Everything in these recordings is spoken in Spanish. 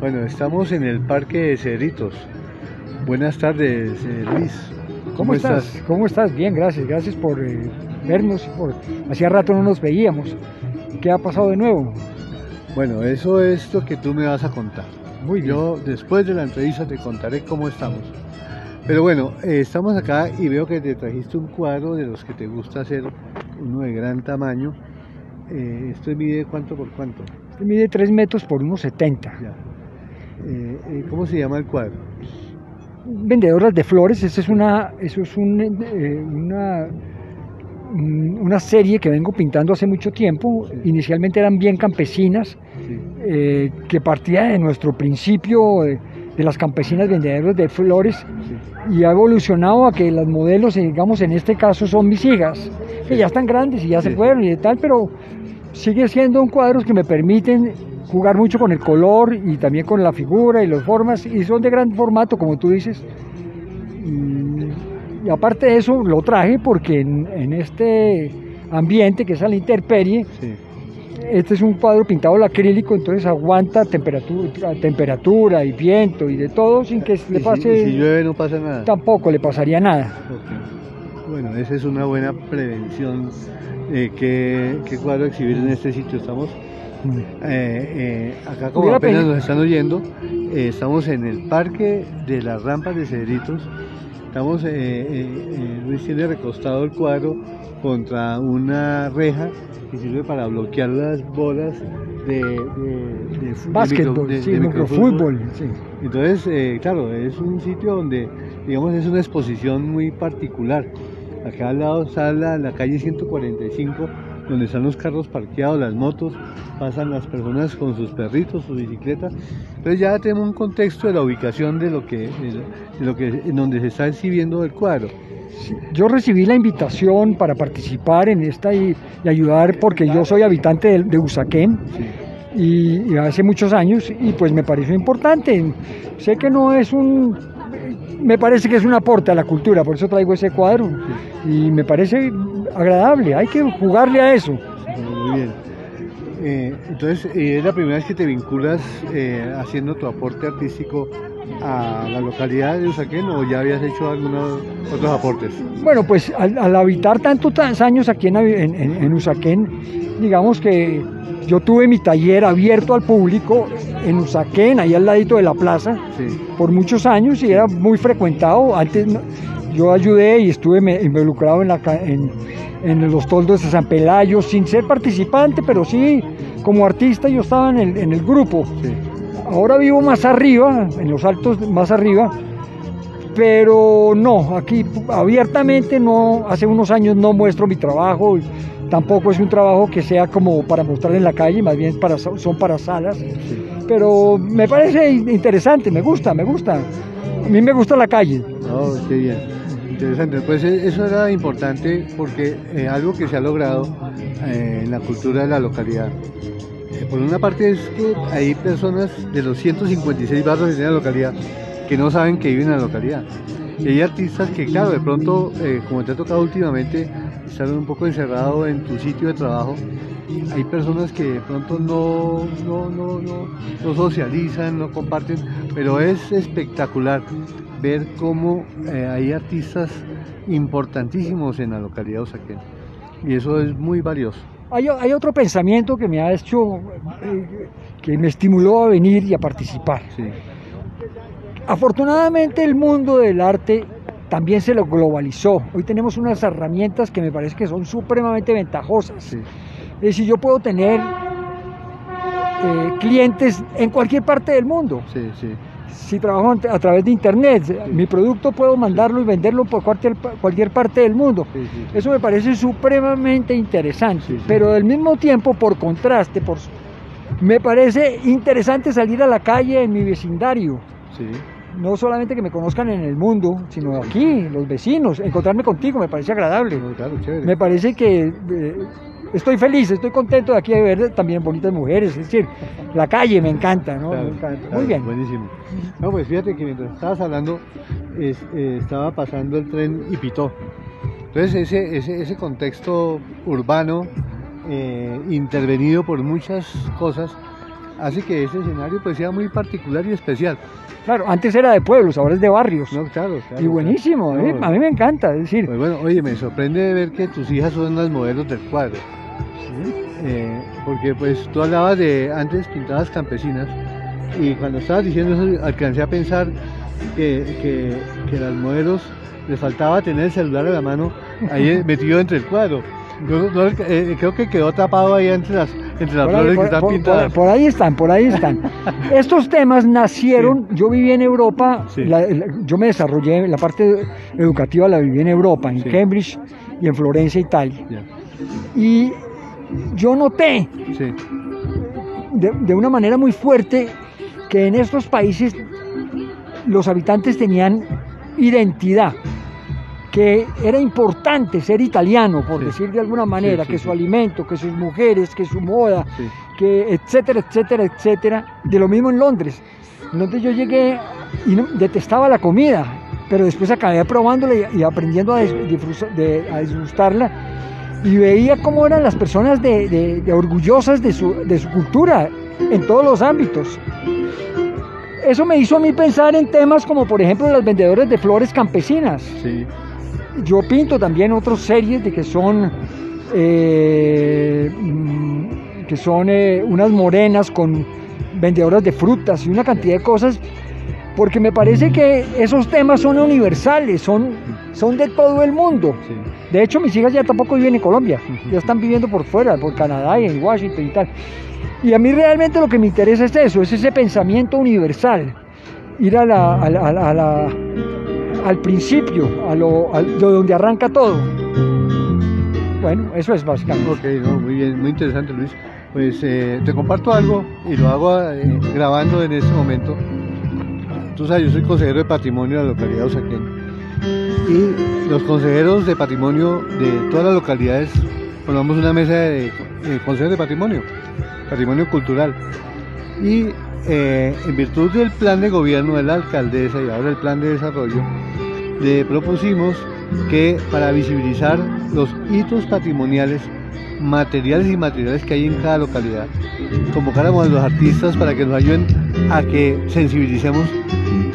Bueno, estamos en el Parque de Cedritos. Buenas tardes, eh, Luis. ¿Cómo, estás? ¿Cómo estás? Bien, gracias. Gracias por eh, vernos. Por... Hacía rato no nos veíamos. ¿Qué ha pasado de nuevo? Bueno, eso es lo que tú me vas a contar. Muy bien. Yo después de la entrevista te contaré cómo estamos. Pero bueno, eh, estamos acá y veo que te trajiste un cuadro de los que te gusta hacer, uno de gran tamaño. Eh, ¿Esto mide cuánto por cuánto? Este mide 3 metros por unos 70. Ya. Eh, eh, ¿Cómo se llama el cuadro? Vendedoras de flores, eso es una, eso es un, eh, una, mm, una serie que vengo pintando hace mucho tiempo. Inicialmente eran bien campesinas, Sí. eh, que partía de nuestro principio de las campesinas vendedoras de flores sí. y ha evolucionado a que las modelos, digamos en este caso, son mis hijas, que ya están grandes y ya se fueron y tal, pero sigue siendo un cuadros que me permiten jugar mucho con el color y también con la figura y las formas y son de gran formato, como tú dices. Y, y aparte de eso, lo traje porque en, en este ambiente que es a la intemperie, sí. este es un cuadro pintado al acrílico, entonces aguanta temperatura, temperatura y viento y de todo sin que le pase, si llueve no pasa nada. tampoco le pasaría nada. Bueno, esa es una buena prevención. Eh, ¿qué, qué cuadro exhibir en este sitio? Estamos Mm. Eh, eh, acá, como apenas nos están oyendo, eh, estamos en el Parque de las Rampas de Cedritos. Estamos, Luis tiene recostado el cuadro contra una reja que sirve para bloquear las bolas de, de, de fu- de Básquetbol, de- sí, de microfútbol, sí. entonces, claro, es un sitio donde, digamos, es una exposición muy particular. Acá al lado está la, la calle 145, donde están los carros parqueados, las motos, pasan las personas con sus perritos, sus bicicletas. Entonces ya tenemos un contexto de la ubicación de lo que, de lo- que, en donde se está exhibiendo el cuadro. Sí, Yo recibí la invitación para participar en esta y, y ayudar porque yo soy habitante de, de Usaquén Sí, y, y hace muchos años y pues me pareció importante. Sé que no es un... Me parece que es un aporte a la cultura, por eso traigo ese cuadro y me parece agradable, hay que jugarle a eso. muy bien. Eh, entonces, eh, ¿es la primera vez que te vinculas eh, haciendo tu aporte artístico a la localidad de Usaquén o ya habías hecho algunos otros aportes? Bueno, pues al, al habitar tantos años aquí en, en, en- Usaquén, digamos que yo tuve mi taller abierto al público en Usaquén, ahí al ladito de la plaza, Sí, por muchos años y era muy frecuentado. Antes yo ayudé y estuve involucrado en, la, en, en los toldos de San Pelayo, sin ser participante, pero sí como artista yo estaba en el, en el grupo. sí. Ahora vivo más arriba, en los altos más arriba, pero no, aquí abiertamente no, hace unos años no muestro mi trabajo, tampoco es un trabajo que sea como para mostrar en la calle, más bien para, son para salas, sí. pero me parece interesante, me gusta, me gusta. A mí me gusta la calle. Oh, qué bien. Interesante. Pues eh, eso era importante porque eh, algo que se ha logrado eh, en la cultura de la localidad. por una parte es que hay personas de los 156 barrios que tiene la localidad que no saben que viven en la localidad. Y hay artistas que, claro, de pronto, como te ha tocado últimamente, estar un poco encerrado en tu sitio de trabajo, hay personas que de pronto no, no, no, no, no socializan, no comparten, pero es espectacular ver cómo eh, hay artistas importantísimos en la localidad de Usaquén. Y eso es muy valioso. Hay, hay otro pensamiento que me ha hecho, eh, que me estimuló a venir y a participar. Sí, Afortunadamente el mundo del arte también se lo globalizó. Hoy tenemos unas herramientas que me parece que son supremamente ventajosas. sí, Es decir, yo puedo tener eh, clientes en cualquier parte del mundo. sí, sí. Si trabajo a través de internet, mi producto puedo mandarlo y venderlo por cualquier, cualquier parte del mundo. sí, sí. Eso me parece supremamente interesante, pero al mismo tiempo, por contraste, por, me parece interesante salir a la calle en mi vecindario. No solamente que me conozcan en el mundo, sino aquí, los vecinos. Encontrarme contigo me parece agradable. no, claro, chévere. Me parece que eh, estoy feliz, estoy contento de aquí de ver también bonitas mujeres. Es decir, la calle me encanta, ¿no? Claro, me encanta. claro, Muy bien. Buenísimo. No, pues fíjate que mientras estabas hablando, es- eh, estaba pasando el tren y pitó. Entonces ese, ese, ese contexto urbano, eh, intervenido por muchas cosas, hace que ese escenario pues sea muy particular y especial. Claro, antes era de pueblos, ahora es de barrios. No, claro, claro, y buenísimo, claro. ¿eh? A mí me encanta, es decir, Pues bueno, oye, me sorprende ver que tus hijas son las modelos del cuadro. Eh, porque pues tú hablabas de, antes pintabas campesinas, y cuando estabas diciendo eso alcancé a pensar que, que, que las modelos les faltaba tener el celular a la mano ahí metido entre el cuadro. Yo no- eh, creo que quedó tapado ahí entre las, entre las por ahí, flores que por- están por- pintadas. por- ahí están, por ahí están. Estos temas nacieron, yo viví en Europa, Sí. la- la- yo me desarrollé, la parte educativa la viví en Europa, en Sí. Cambridge y en Florencia, Italia. Y yo noté sí, de, de una manera muy fuerte que en estos países los habitantes tenían identidad, que era importante ser italiano, por Sí. decir de alguna manera, sí, que su alimento, que sus mujeres, que su moda, que etcétera, etcétera, etcétera. De lo mismo en Londres. Entonces yo llegué y no- detestaba la comida, pero después acabé probándola y, y aprendiendo a, des- y veía cómo eran las personas de, de- de orgullosas de su, de su cultura en todos los ámbitos. Eso me hizo a mí pensar en temas como por ejemplo las vendedoras de flores campesinas. sí. Yo pinto también otras series de que son eh, mm, que son eh, unas morenas con vendedoras de frutas y una cantidad de cosas, porque me parece que esos temas son universales, son, son de todo el mundo. sí. De hecho, mis hijas ya tampoco viven en Colombia, ya están viviendo por fuera, por Canadá y en Washington y tal. Y a mí realmente lo que me interesa es eso, es ese pensamiento universal, ir a la, a la- a la- a la- al principio, a lo, a lo donde arranca todo. Bueno, eso es básicamente. Ok, no, muy bien, muy interesante Luis. Pues eh, te comparto algo y lo hago eh, grabando en este momento. Tú sabes, yo soy consejero de patrimonio de la localidad de Usaquén. Y los consejeros de patrimonio de todas las localidades formamos una mesa de, de consejeros de patrimonio, patrimonio cultural. Y eh, en virtud del plan de gobierno de la alcaldesa y ahora el plan de desarrollo, le propusimos que para visibilizar los hitos patrimoniales, materiales y inmateriales que hay en cada localidad, convocáramos a los artistas para que nos ayuden a que sensibilicemos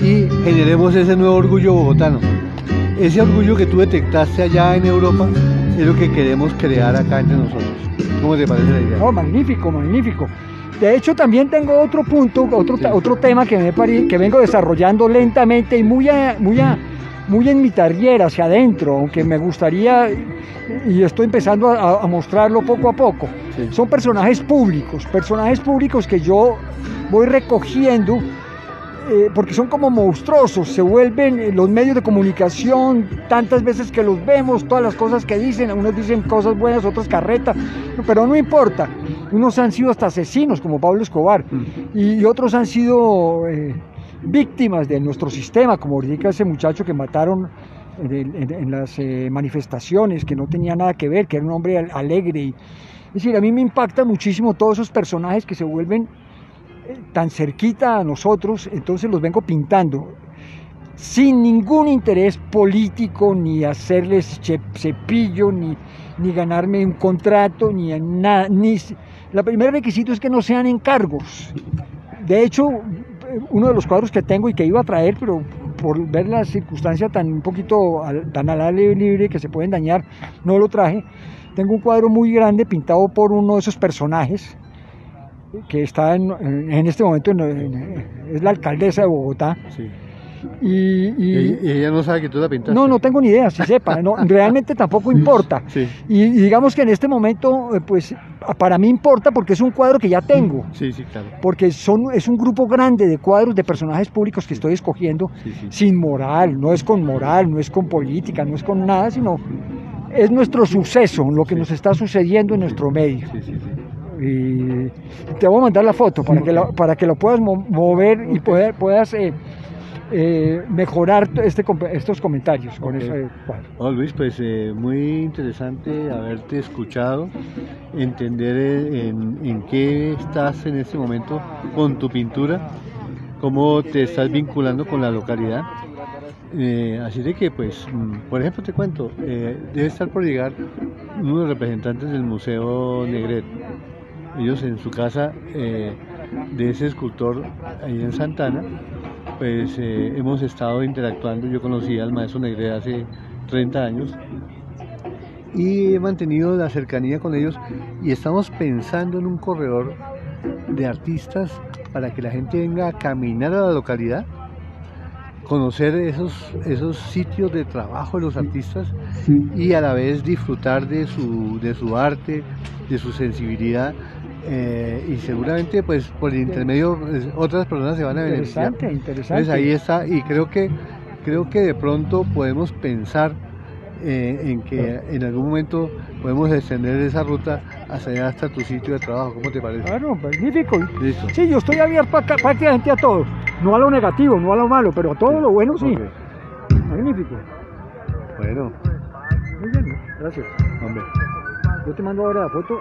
y generemos ese nuevo orgullo bogotano. Ese orgullo que tú detectaste allá en Europa es lo que queremos crear acá entre nosotros. ¿Cómo te parece la idea? No, magnífico, magnífico. De hecho, también tengo otro punto, otro, Sí. otro tema que, me pare- que vengo desarrollando lentamente y muy, a- muy, a- muy en mi tariera, hacia adentro, aunque me gustaría, y estoy empezando a, a mostrarlo poco a poco. Sí. Son personajes públicos, personajes públicos que yo voy recogiendo eh, porque son como monstruosos, se vuelven eh, los medios de comunicación, tantas veces que los vemos, todas las cosas que dicen, unos dicen cosas buenas, otros carreta, pero no importa. Unos han sido hasta asesinos, como Pablo Escobar, Mm. y otros han sido eh, víctimas de nuestro sistema, como ahorita ese muchacho que mataron en, en- las eh, manifestaciones, que no tenía nada que ver, que era un hombre al- alegre. y- es decir, a mí me impacta muchísimo todos esos personajes que se vuelven eh, tan cerquita a nosotros, entonces los vengo pintando sin ningún interés político, ni hacerles cepillo, ni, ni ganarme un contrato, ni nada. Ni, la primer requisito es que no sean encargos. De hecho, uno de los cuadros que tengo y que iba a traer, pero por ver la circunstancia tan un poquito tan al aire libre que se pueden dañar, no lo traje. Tengo un cuadro muy grande pintado por uno de esos personajes que está en, este momento, en- en- es la alcaldesa de Bogotá. Y, y- Y, y ella no sabe que tú la pintaste. no, no tengo ni idea, si sepa, no, realmente tampoco importa. Sí, Y, y digamos que en este momento, eh, pues para mí importa porque es un cuadro que ya tengo, sí, sí, claro. porque son, es un grupo grande de cuadros de personajes públicos que estoy escogiendo Sí, sí. sin moral, no es con moral, no es con política, no es con nada, sino es nuestro suceso, lo que nos está sucediendo en nuestro medio. Sí, sí, sí. Y te voy a mandar la foto para que lo, para que lo puedas mo- mover y poder- puedas eh, eh, mejorar este, estos comentarios con ese cuadro. Oh, Luis, pues eh, muy interesante haberte escuchado, entender eh, en, en qué estás en este momento con tu pintura, cómo te estás vinculando con la localidad. Eh, así de que, pues, mm, por ejemplo, te cuento, eh, debe estar por llegar uno de los representantes del Museo Negret. Ellos en su casa eh, de ese escultor ahí en Santana, pues eh, hemos estado interactuando. Yo conocí al maestro Negre hace 30 años y he mantenido la cercanía con ellos. Y estamos pensando en un corredor de artistas para que la gente venga a caminar a la localidad, conocer esos, esos sitios de trabajo de los artistas y a la vez disfrutar de su, de su arte, de su sensibilidad eh, y seguramente pues por el intermedio pues, otras personas se van a beneficiar. Interesante, interesante. Entonces ahí está y creo que creo que de pronto podemos pensar eh, en que en algún momento podemos extender esa ruta hasta allá hasta tu sitio de trabajo. ¿Cómo te parece? Claro, magnífico. Listo. Sí, yo estoy abierto a prácticamente a todo. No a lo negativo, no a lo malo, pero a todo lo bueno sí. Magnífico. Bueno, Muy bien, gracias. hombre. Yo te mando ahora la foto.